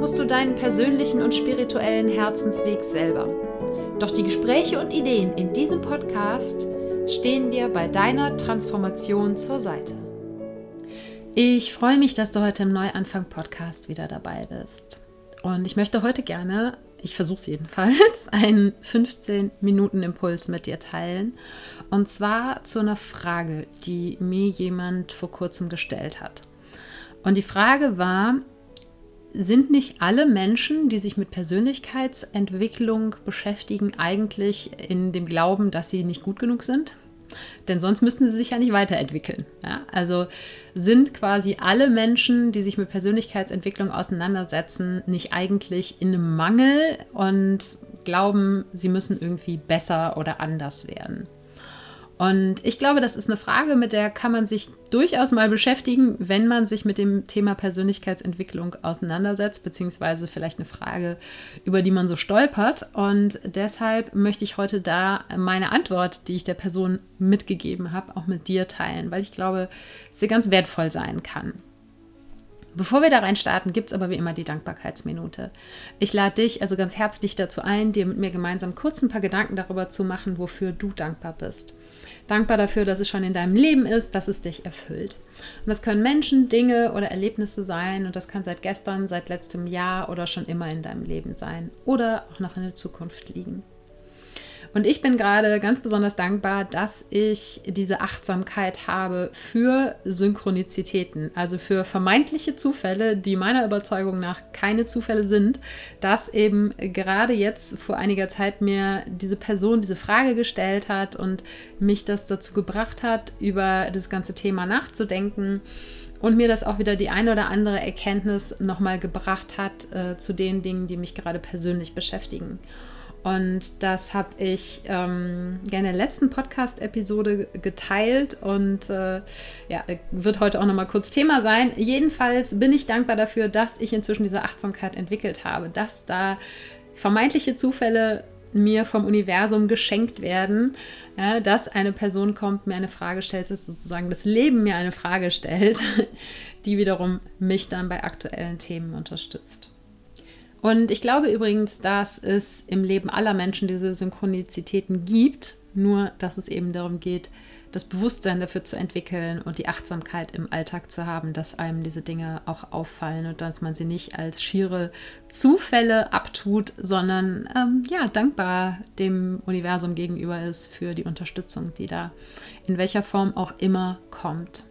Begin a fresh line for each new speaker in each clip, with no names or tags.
musst du deinen persönlichen und spirituellen Herzensweg selber. Doch die Gespräche und Ideen in diesem Podcast stehen dir bei deiner Transformation zur Seite. Ich freue mich, dass du heute im Neuanfang-Podcast wieder dabei bist. Und ich möchte heute gerne, ich versuche es jedenfalls, einen 15-Minuten-Impuls mit dir teilen. Und zwar zu einer Frage, die mir jemand vor kurzem gestellt hat. Und die Frage war, sind nicht alle Menschen, die sich mit Persönlichkeitsentwicklung beschäftigen, eigentlich in dem Glauben, dass sie nicht gut genug sind? Denn sonst müssten sie sich ja nicht weiterentwickeln. Ja? Also sind quasi alle Menschen, die sich mit Persönlichkeitsentwicklung auseinandersetzen, nicht eigentlich in einem Mangel und glauben, sie müssen irgendwie besser oder anders werden. Und ich glaube, das ist eine Frage, mit der kann man sich durchaus mal beschäftigen, wenn man sich mit dem Thema Persönlichkeitsentwicklung auseinandersetzt, beziehungsweise vielleicht eine Frage, über die man so stolpert. Und deshalb möchte ich heute da meine Antwort, die ich der Person mitgegeben habe, auch mit dir teilen, weil ich glaube, sie ganz wertvoll sein kann. Bevor wir da rein starten, gibt es aber wie immer die Dankbarkeitsminute. Ich lade dich also ganz herzlich dazu ein, dir mit mir gemeinsam kurz ein paar Gedanken darüber zu machen, wofür du dankbar bist dankbar dafür, dass es schon in deinem Leben ist, dass es dich erfüllt. Und das können Menschen, Dinge oder Erlebnisse sein und das kann seit gestern, seit letztem Jahr oder schon immer in deinem Leben sein oder auch noch in der Zukunft liegen. Und ich bin gerade ganz besonders dankbar, dass ich diese Achtsamkeit habe für Synchronizitäten, also für vermeintliche Zufälle, die meiner Überzeugung nach keine Zufälle sind, dass eben gerade jetzt vor einiger Zeit mir diese Person diese Frage gestellt hat und mich das dazu gebracht hat, über das ganze Thema nachzudenken und mir das auch wieder die eine oder andere Erkenntnis nochmal gebracht hat äh, zu den Dingen, die mich gerade persönlich beschäftigen. Und das habe ich ähm, ja in der letzten Podcast-Episode geteilt und äh, ja, wird heute auch nochmal kurz Thema sein. Jedenfalls bin ich dankbar dafür, dass ich inzwischen diese Achtsamkeit entwickelt habe, dass da vermeintliche Zufälle mir vom Universum geschenkt werden, ja, dass eine Person kommt, mir eine Frage stellt, dass sozusagen das Leben mir eine Frage stellt, die wiederum mich dann bei aktuellen Themen unterstützt. Und ich glaube übrigens, dass es im Leben aller Menschen diese Synchronizitäten gibt, nur dass es eben darum geht, das Bewusstsein dafür zu entwickeln und die Achtsamkeit im Alltag zu haben, dass einem diese Dinge auch auffallen und dass man sie nicht als schiere Zufälle abtut, sondern ähm, ja, dankbar dem Universum gegenüber ist für die Unterstützung, die da in welcher Form auch immer kommt.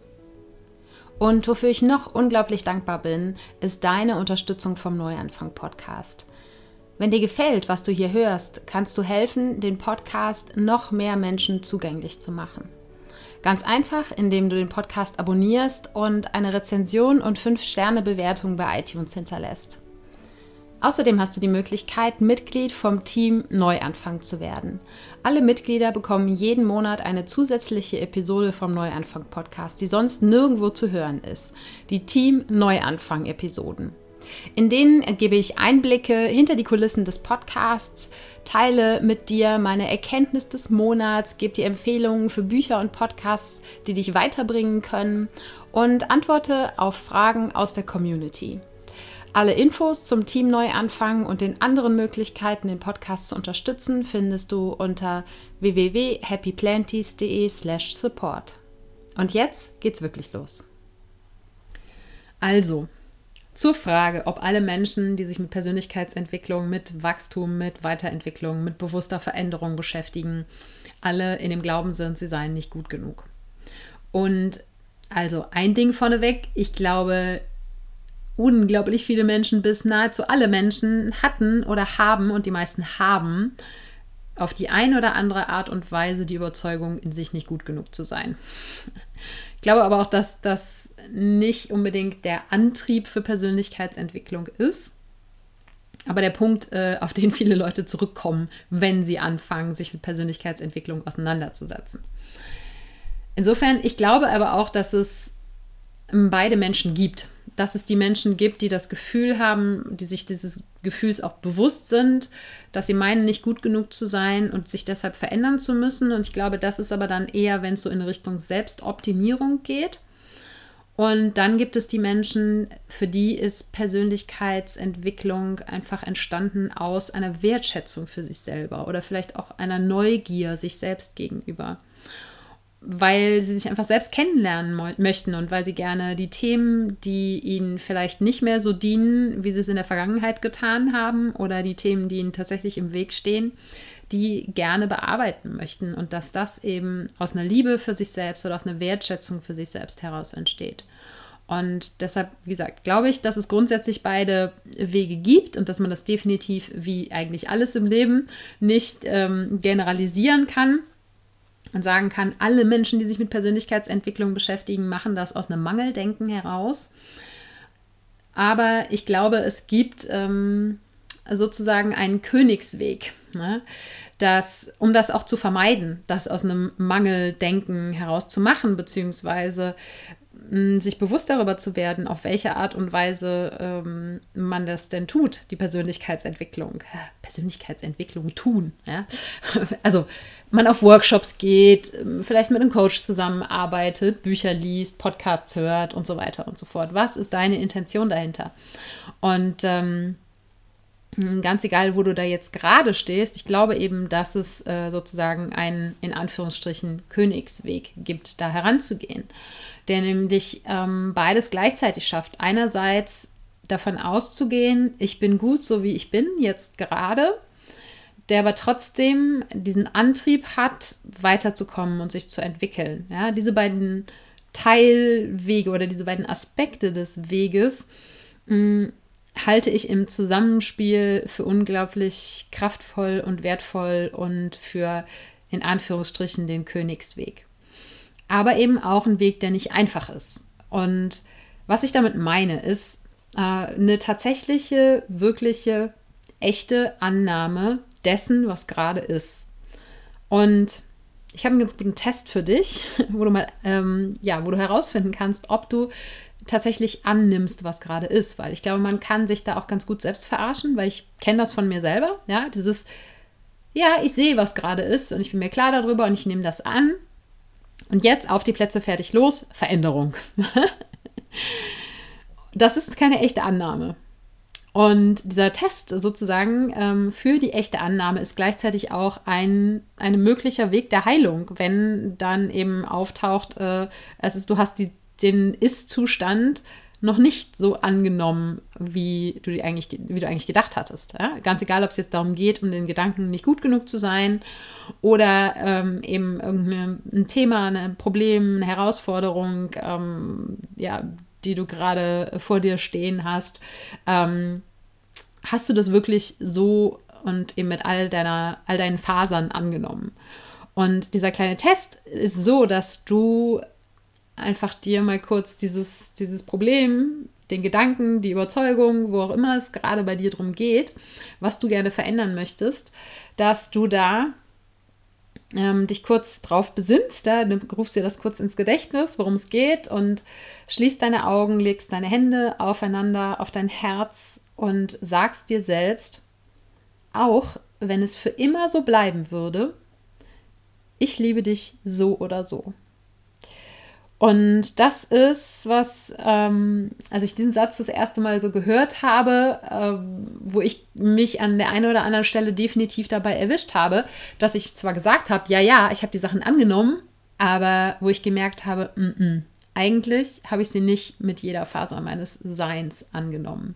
Und wofür ich noch unglaublich dankbar bin, ist deine Unterstützung vom Neuanfang Podcast. Wenn dir gefällt, was du hier hörst, kannst du helfen, den Podcast noch mehr Menschen zugänglich zu machen. Ganz einfach, indem du den Podcast abonnierst und eine Rezension und 5-Sterne-Bewertung bei iTunes hinterlässt. Außerdem hast du die Möglichkeit, Mitglied vom Team Neuanfang zu werden. Alle Mitglieder bekommen jeden Monat eine zusätzliche Episode vom Neuanfang Podcast, die sonst nirgendwo zu hören ist. Die Team Neuanfang Episoden. In denen gebe ich Einblicke hinter die Kulissen des Podcasts, teile mit dir meine Erkenntnis des Monats, gebe dir Empfehlungen für Bücher und Podcasts, die dich weiterbringen können und antworte auf Fragen aus der Community. Alle Infos zum Team Neuanfang und den anderen Möglichkeiten, den Podcast zu unterstützen, findest du unter www.happyplanties.de/support. Und jetzt geht's wirklich los. Also, zur Frage, ob alle Menschen, die sich mit Persönlichkeitsentwicklung, mit Wachstum, mit Weiterentwicklung, mit bewusster Veränderung beschäftigen, alle in dem Glauben sind, sie seien nicht gut genug. Und also ein Ding vorneweg, ich glaube, unglaublich viele Menschen bis nahezu alle Menschen hatten oder haben und die meisten haben auf die eine oder andere Art und Weise die Überzeugung, in sich nicht gut genug zu sein. Ich glaube aber auch, dass das nicht unbedingt der Antrieb für Persönlichkeitsentwicklung ist. aber der Punkt, äh, auf den viele Leute zurückkommen, wenn sie anfangen, sich mit Persönlichkeitsentwicklung auseinanderzusetzen. Insofern, ich glaube aber auch, dass es beide Menschen gibt. Dass es die Menschen gibt, die das Gefühl haben, die sich dieses Gefühls auch bewusst sind, dass sie meinen, nicht gut genug zu sein und sich deshalb verändern zu müssen. Und ich glaube, das ist aber dann eher, wenn es so in Richtung Selbstoptimierung geht. Und dann gibt es die Menschen, für die ist Persönlichkeitsentwicklung einfach entstanden aus einer Wertschätzung für sich selber oder vielleicht auch einer Neugier sich selbst gegenüber weil sie sich einfach selbst kennenlernen möchten und weil sie gerne die Themen, die ihnen vielleicht nicht mehr so dienen, wie sie es in der Vergangenheit getan haben, oder die Themen, die ihnen tatsächlich im Weg stehen, die gerne bearbeiten möchten und dass das eben aus einer Liebe für sich selbst oder aus einer Wertschätzung für sich selbst heraus entsteht. Und deshalb, wie gesagt, glaube ich, dass es grundsätzlich beide Wege gibt und dass man das definitiv, wie eigentlich alles im Leben, nicht ähm, generalisieren kann und sagen kann, alle Menschen, die sich mit Persönlichkeitsentwicklung beschäftigen, machen das aus einem Mangeldenken heraus. Aber ich glaube, es gibt ähm, sozusagen einen Königsweg, ne? dass, um das auch zu vermeiden, das aus einem Mangeldenken heraus zu machen, beziehungsweise sich bewusst darüber zu werden, auf welche Art und Weise ähm, man das denn tut, die Persönlichkeitsentwicklung. Persönlichkeitsentwicklung tun. Ja? Also man auf Workshops geht, ähm, vielleicht mit einem Coach zusammenarbeitet, Bücher liest, Podcasts hört und so weiter und so fort. Was ist deine Intention dahinter? Und ähm, ganz egal, wo du da jetzt gerade stehst, ich glaube eben, dass es äh, sozusagen einen in Anführungsstrichen Königsweg gibt, da heranzugehen der nämlich ähm, beides gleichzeitig schafft. Einerseits davon auszugehen, ich bin gut so wie ich bin, jetzt gerade, der aber trotzdem diesen Antrieb hat, weiterzukommen und sich zu entwickeln. Ja, diese beiden Teilwege oder diese beiden Aspekte des Weges mh, mm, halte ich im Zusammenspiel für unglaublich kraftvoll und wertvoll und für in Anführungsstrichen den Königsweg aber eben auch ein Weg, der nicht einfach ist. Und was ich damit meine, ist äh, eine tatsächliche, wirkliche, echte Annahme dessen, was gerade ist. Und ich habe einen ganz guten Test für dich, wo du mal, ähm, ja, wo du herausfinden kannst, ob du tatsächlich annimmst, was gerade ist, weil ich glaube, man kann sich da auch ganz gut selbst verarschen, weil ich kenne das von mir selber, ja, dieses, ja, ich sehe, was gerade ist und ich bin mir klar darüber und ich nehme das an und jetzt auf die Plätze fertig los, Veränderung. das ist keine echte Annahme. Und dieser Test sozusagen ähm, für die echte Annahme ist gleichzeitig auch ein, ein möglicher Weg der Heilung, wenn dann eben auftaucht, äh, es ist, du hast die, den Ist-Zustand noch nicht so angenommen, wie du, eigentlich, wie du eigentlich gedacht hattest. Ja? Ganz egal, ob es jetzt darum geht, um den Gedanken nicht gut genug zu sein oder ähm, eben irgendein Thema, ein Problem, eine Herausforderung, ähm, ja, die du gerade vor dir stehen hast. Ähm, hast du das wirklich so und eben mit all, deiner, all deinen Fasern angenommen? Und dieser kleine Test ist so, dass du einfach dir mal kurz dieses, dieses Problem, den Gedanken, die Überzeugung, wo auch immer es gerade bei dir drum geht, was du gerne verändern möchtest, dass du da ähm, dich kurz drauf besinnst, da du rufst dir das kurz ins Gedächtnis, worum es geht und schließt deine Augen, legst deine Hände aufeinander auf dein Herz und sagst dir selbst, auch wenn es für immer so bleiben würde, ich liebe dich so oder so. Und das ist was, ähm, als ich diesen Satz das erste Mal so gehört habe, ähm, wo ich mich an der einen oder anderen Stelle definitiv dabei erwischt habe, dass ich zwar gesagt habe, ja, ja, ich habe die Sachen angenommen, aber wo ich gemerkt habe, m -m, eigentlich habe ich sie nicht mit jeder Faser meines Seins angenommen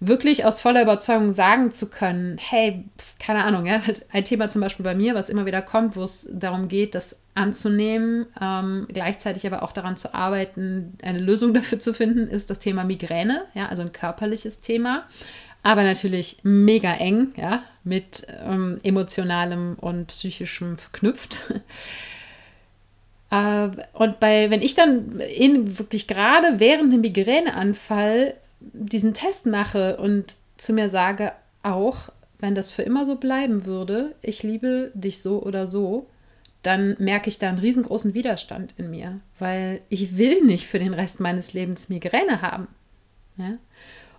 wirklich aus voller Überzeugung sagen zu können, hey, keine Ahnung, ja, ein Thema zum Beispiel bei mir, was immer wieder kommt, wo es darum geht, das anzunehmen, ähm, gleichzeitig aber auch daran zu arbeiten, eine Lösung dafür zu finden, ist das Thema Migräne, ja, also ein körperliches Thema, aber natürlich mega eng, ja, mit ähm, emotionalem und psychischem verknüpft. Äh, und bei, wenn ich dann in, wirklich gerade während dem Migräneanfall diesen Test mache und zu mir sage, auch wenn das für immer so bleiben würde, ich liebe dich so oder so, dann merke ich da einen riesengroßen Widerstand in mir, weil ich will nicht für den Rest meines Lebens Migräne haben. Ja?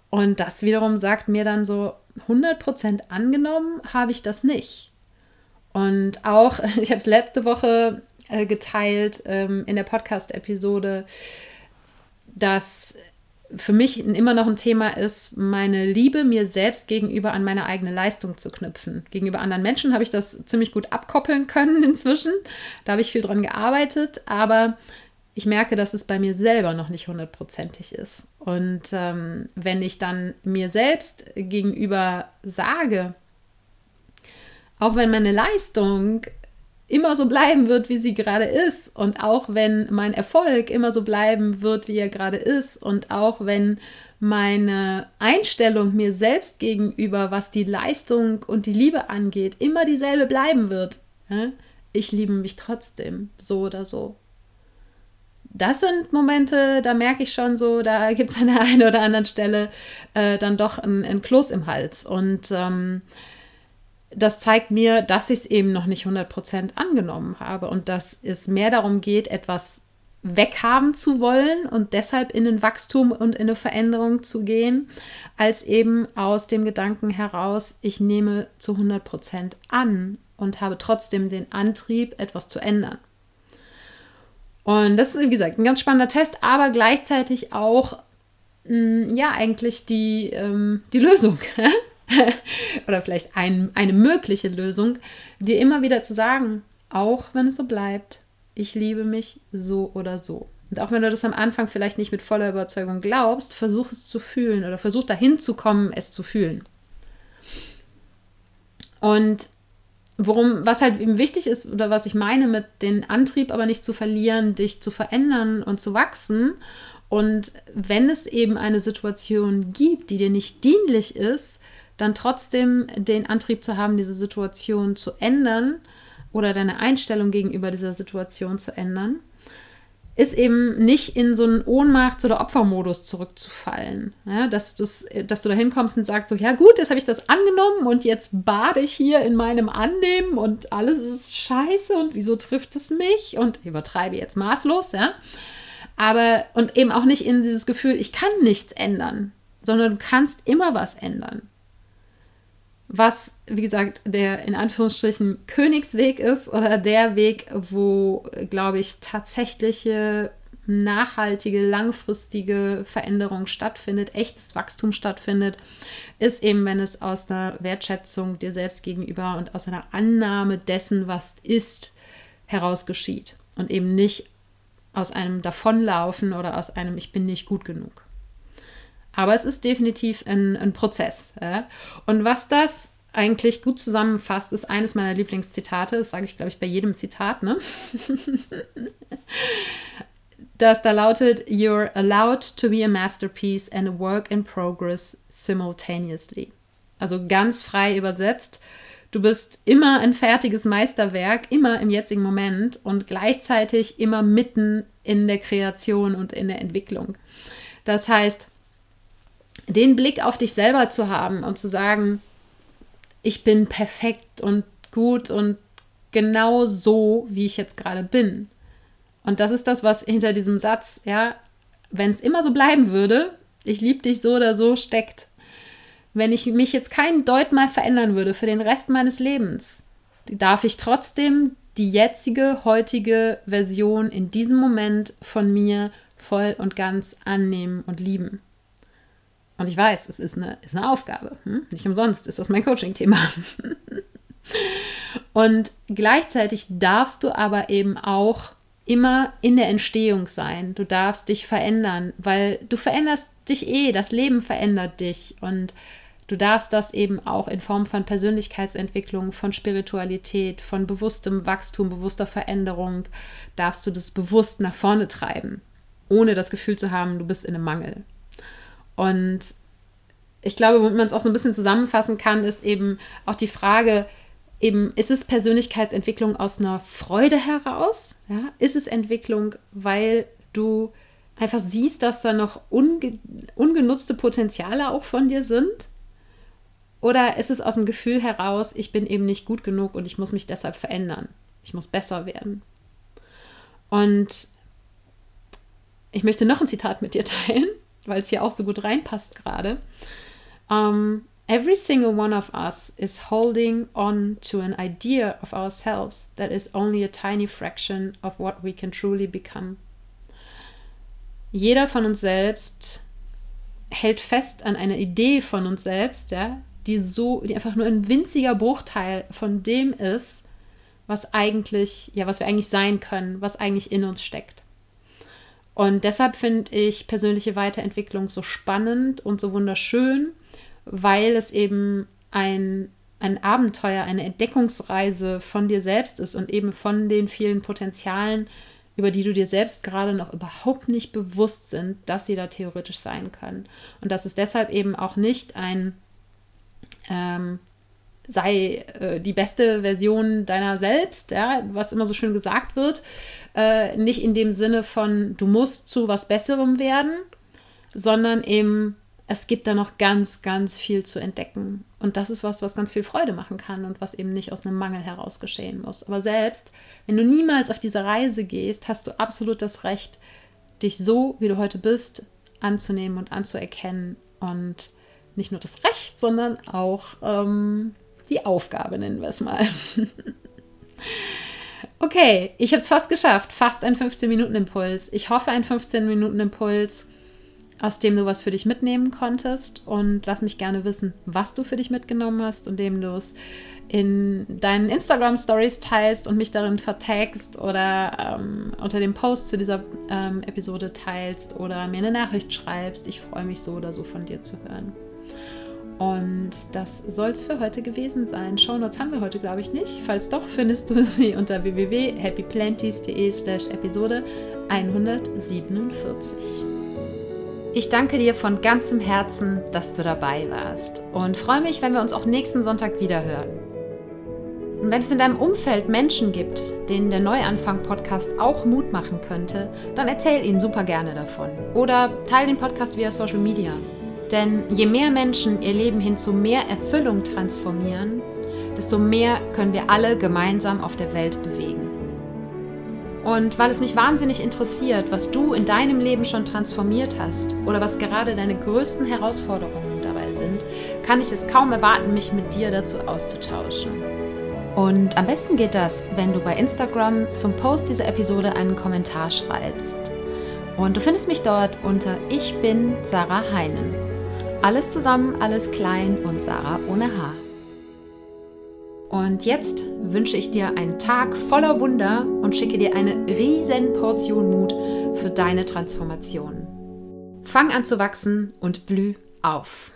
Und das wiederum sagt mir dann so, 100% angenommen habe ich das nicht. Und auch, ich habe es letzte Woche äh, geteilt ähm, in der Podcast-Episode, dass für mich immer noch ein Thema ist, meine Liebe mir selbst gegenüber an meine eigene Leistung zu knüpfen. Gegenüber anderen Menschen habe ich das ziemlich gut abkoppeln können inzwischen. Da habe ich viel dran gearbeitet, aber ich merke, dass es bei mir selber noch nicht hundertprozentig ist. Und ähm, wenn ich dann mir selbst gegenüber sage, auch wenn meine Leistung immer so bleiben wird, wie sie gerade ist und auch wenn mein Erfolg immer so bleiben wird, wie er gerade ist und auch wenn meine Einstellung mir selbst gegenüber, was die Leistung und die Liebe angeht, immer dieselbe bleiben wird. Ich liebe mich trotzdem, so oder so. Das sind Momente, da merke ich schon so, da gibt es an der einen oder anderen Stelle äh, dann doch ein, Kloß im Hals. Und ähm, das zeigt mir, dass ich es eben noch nicht 100% angenommen habe und dass es mehr darum geht, etwas weghaben zu wollen und deshalb in ein Wachstum und in eine Veränderung zu gehen, als eben aus dem Gedanken heraus, ich nehme zu 100% an und habe trotzdem den Antrieb, etwas zu ändern. Und das ist, wie gesagt, ein ganz spannender Test, aber gleichzeitig auch, mh, mm, ja, eigentlich die, ähm, die Lösung. oder vielleicht ein, eine mögliche Lösung, dir immer wieder zu sagen, auch wenn es so bleibt, ich liebe mich so oder so. Und auch wenn du das am Anfang vielleicht nicht mit voller Überzeugung glaubst, versuch es zu fühlen oder versuch dahin zu kommen, es zu fühlen. Und worum, was halt eben wichtig ist oder was ich meine mit den Antrieb aber nicht zu verlieren, dich zu verändern und zu wachsen. Und wenn es eben eine Situation gibt, die dir nicht dienlich ist, dann trotzdem den Antrieb zu haben, diese Situation zu ändern oder deine Einstellung gegenüber dieser Situation zu ändern, ist eben nicht in so einen Ohnmachts- oder Opfermodus zurückzufallen. Ja, dass, das, dass du da hinkommst und sagst so, ja gut, jetzt habe ich das angenommen und jetzt bade ich hier in meinem Annehmen und alles ist scheiße und wieso trifft es mich? Und übertreibe jetzt maßlos, ja. Aber, und eben auch nicht in dieses Gefühl, ich kann nichts ändern, sondern du kannst immer was ändern was, wie gesagt, der in Anführungsstrichen Königsweg ist oder der Weg, wo, glaube ich, tatsächliche nachhaltige, langfristige Veränderung stattfindet, echtes Wachstum stattfindet, ist eben, wenn es aus einer Wertschätzung dir selbst gegenüber und aus einer Annahme dessen, was ist, heraus geschieht und eben nicht aus einem Davonlaufen oder aus einem Ich bin nicht gut genug. Aber es ist definitiv ein, ein Prozess. Ja? Und was das eigentlich gut zusammenfasst, ist eines meiner Lieblingszitate. Das sage ich, glaube ich, bei jedem Zitat. Ne? das da lautet: You're allowed to be a masterpiece and a work in progress simultaneously. Also ganz frei übersetzt. Du bist immer ein fertiges Meisterwerk, immer im jetzigen Moment und gleichzeitig immer mitten in der Kreation und in der Entwicklung. Das heißt, den Blick auf dich selber zu haben und zu sagen, ich bin perfekt und gut und genau so, wie ich jetzt gerade bin. Und das ist das, was hinter diesem Satz, ja, wenn es immer so bleiben würde, ich liebe dich so oder so, steckt. Wenn ich mich jetzt keinen Deut mal verändern würde für den Rest meines Lebens, darf ich trotzdem die jetzige, heutige Version in diesem Moment von mir voll und ganz annehmen und lieben. Und ich weiß, es ist eine, ist eine Aufgabe. Hm? Nicht umsonst ist das mein Coaching-Thema. und gleichzeitig darfst du aber eben auch immer in der Entstehung sein. Du darfst dich verändern, weil du veränderst dich eh, das Leben verändert dich und du darfst das eben auch in Form von Persönlichkeitsentwicklung, von Spiritualität, von bewusstem Wachstum, bewusster Veränderung, darfst du das bewusst nach vorne treiben, ohne das Gefühl zu haben, du bist in einem Mangel. Und ich glaube, womit man es auch so ein bisschen zusammenfassen kann, ist eben auch die Frage, eben, ist es Persönlichkeitsentwicklung aus einer Freude heraus? Ja? Ist es Entwicklung, weil du einfach siehst, dass da noch unge ungenutzte Potenziale auch von dir sind? Oder ist es aus dem Gefühl heraus, ich bin eben nicht gut genug und ich muss mich deshalb verändern? Ich muss besser werden. Und ich möchte noch ein Zitat mit dir teilen, weil es hier auch so gut reinpasst gerade. Um, every single one of us is holding on to an idea of ourselves that is only a tiny fraction of what we can truly become. Jeder von uns selbst hält fest an einer Idee von uns selbst, ja, die so, die einfach nur ein winziger Bruchteil von dem ist, was eigentlich, ja, was wir eigentlich sein können, was eigentlich in uns steckt. Und deshalb finde ich persönliche Weiterentwicklung so spannend und so wunderschön, weil es eben ein, ein Abenteuer, eine Entdeckungsreise von dir selbst ist und eben von den vielen Potenzialen, über die du dir selbst gerade noch überhaupt nicht bewusst sind, dass sie da theoretisch sein können. Und dass es deshalb eben auch nicht ein ähm, sei äh, die beste Version deiner selbst, ja, was immer so schön gesagt wird, äh, nicht in dem Sinne von du musst zu was Besserem werden, sondern eben es gibt da noch ganz, ganz viel zu entdecken. Und das ist was, was ganz viel Freude machen kann und was eben nicht aus einem Mangel heraus geschehen muss. Aber selbst, wenn du niemals auf diese Reise gehst, hast du absolut das Recht, dich so, wie du heute bist, anzunehmen und anzuerkennen. Und nicht nur das Recht, sondern auch ähm, die Aufgabe, nennen wir es mal. okay, ich habe es fast geschafft. Fast ein 15-Minuten-Impuls. Ich hoffe, ein 15-Minuten-Impuls aus dem du was für dich mitnehmen konntest. Und lass mich gerne wissen, was du für dich mitgenommen hast, indem du es in deinen Instagram Stories teilst und mich darin vertagst oder ähm, unter dem Post zu dieser ähm, Episode teilst oder mir eine Nachricht schreibst. Ich freue mich so oder so von dir zu hören. Und das soll es für heute gewesen sein. Shownotes haben wir heute, glaube ich, nicht. Falls doch, findest du sie unter www.happyplanties.de slash Episode 147. Ich danke dir von ganzem Herzen, dass du dabei warst und freue mich, wenn wir uns auch nächsten Sonntag wieder hören. Und wenn es in deinem Umfeld Menschen gibt, denen der Neuanfang-Podcast auch Mut machen könnte, dann erzähl ihnen super gerne davon. Oder teile den Podcast via Social Media. Denn je mehr Menschen ihr Leben hin zu mehr Erfüllung transformieren, desto mehr können wir alle gemeinsam auf der Welt bewegen. Und weil es mich wahnsinnig interessiert, was du in deinem Leben schon transformiert hast oder was gerade deine größten Herausforderungen dabei sind, kann ich es kaum erwarten, mich mit dir dazu auszutauschen. Und am besten geht das, wenn du bei Instagram zum Post dieser Episode einen Kommentar schreibst. Und du findest mich dort unter Ich bin Sarah Heinen. Alles zusammen, alles klein und Sarah ohne Haar. Und jetzt wünsche ich dir einen Tag voller Wunder und schicke dir eine riesen Portion Mut für deine Transformation. Fang an zu wachsen und blüh auf.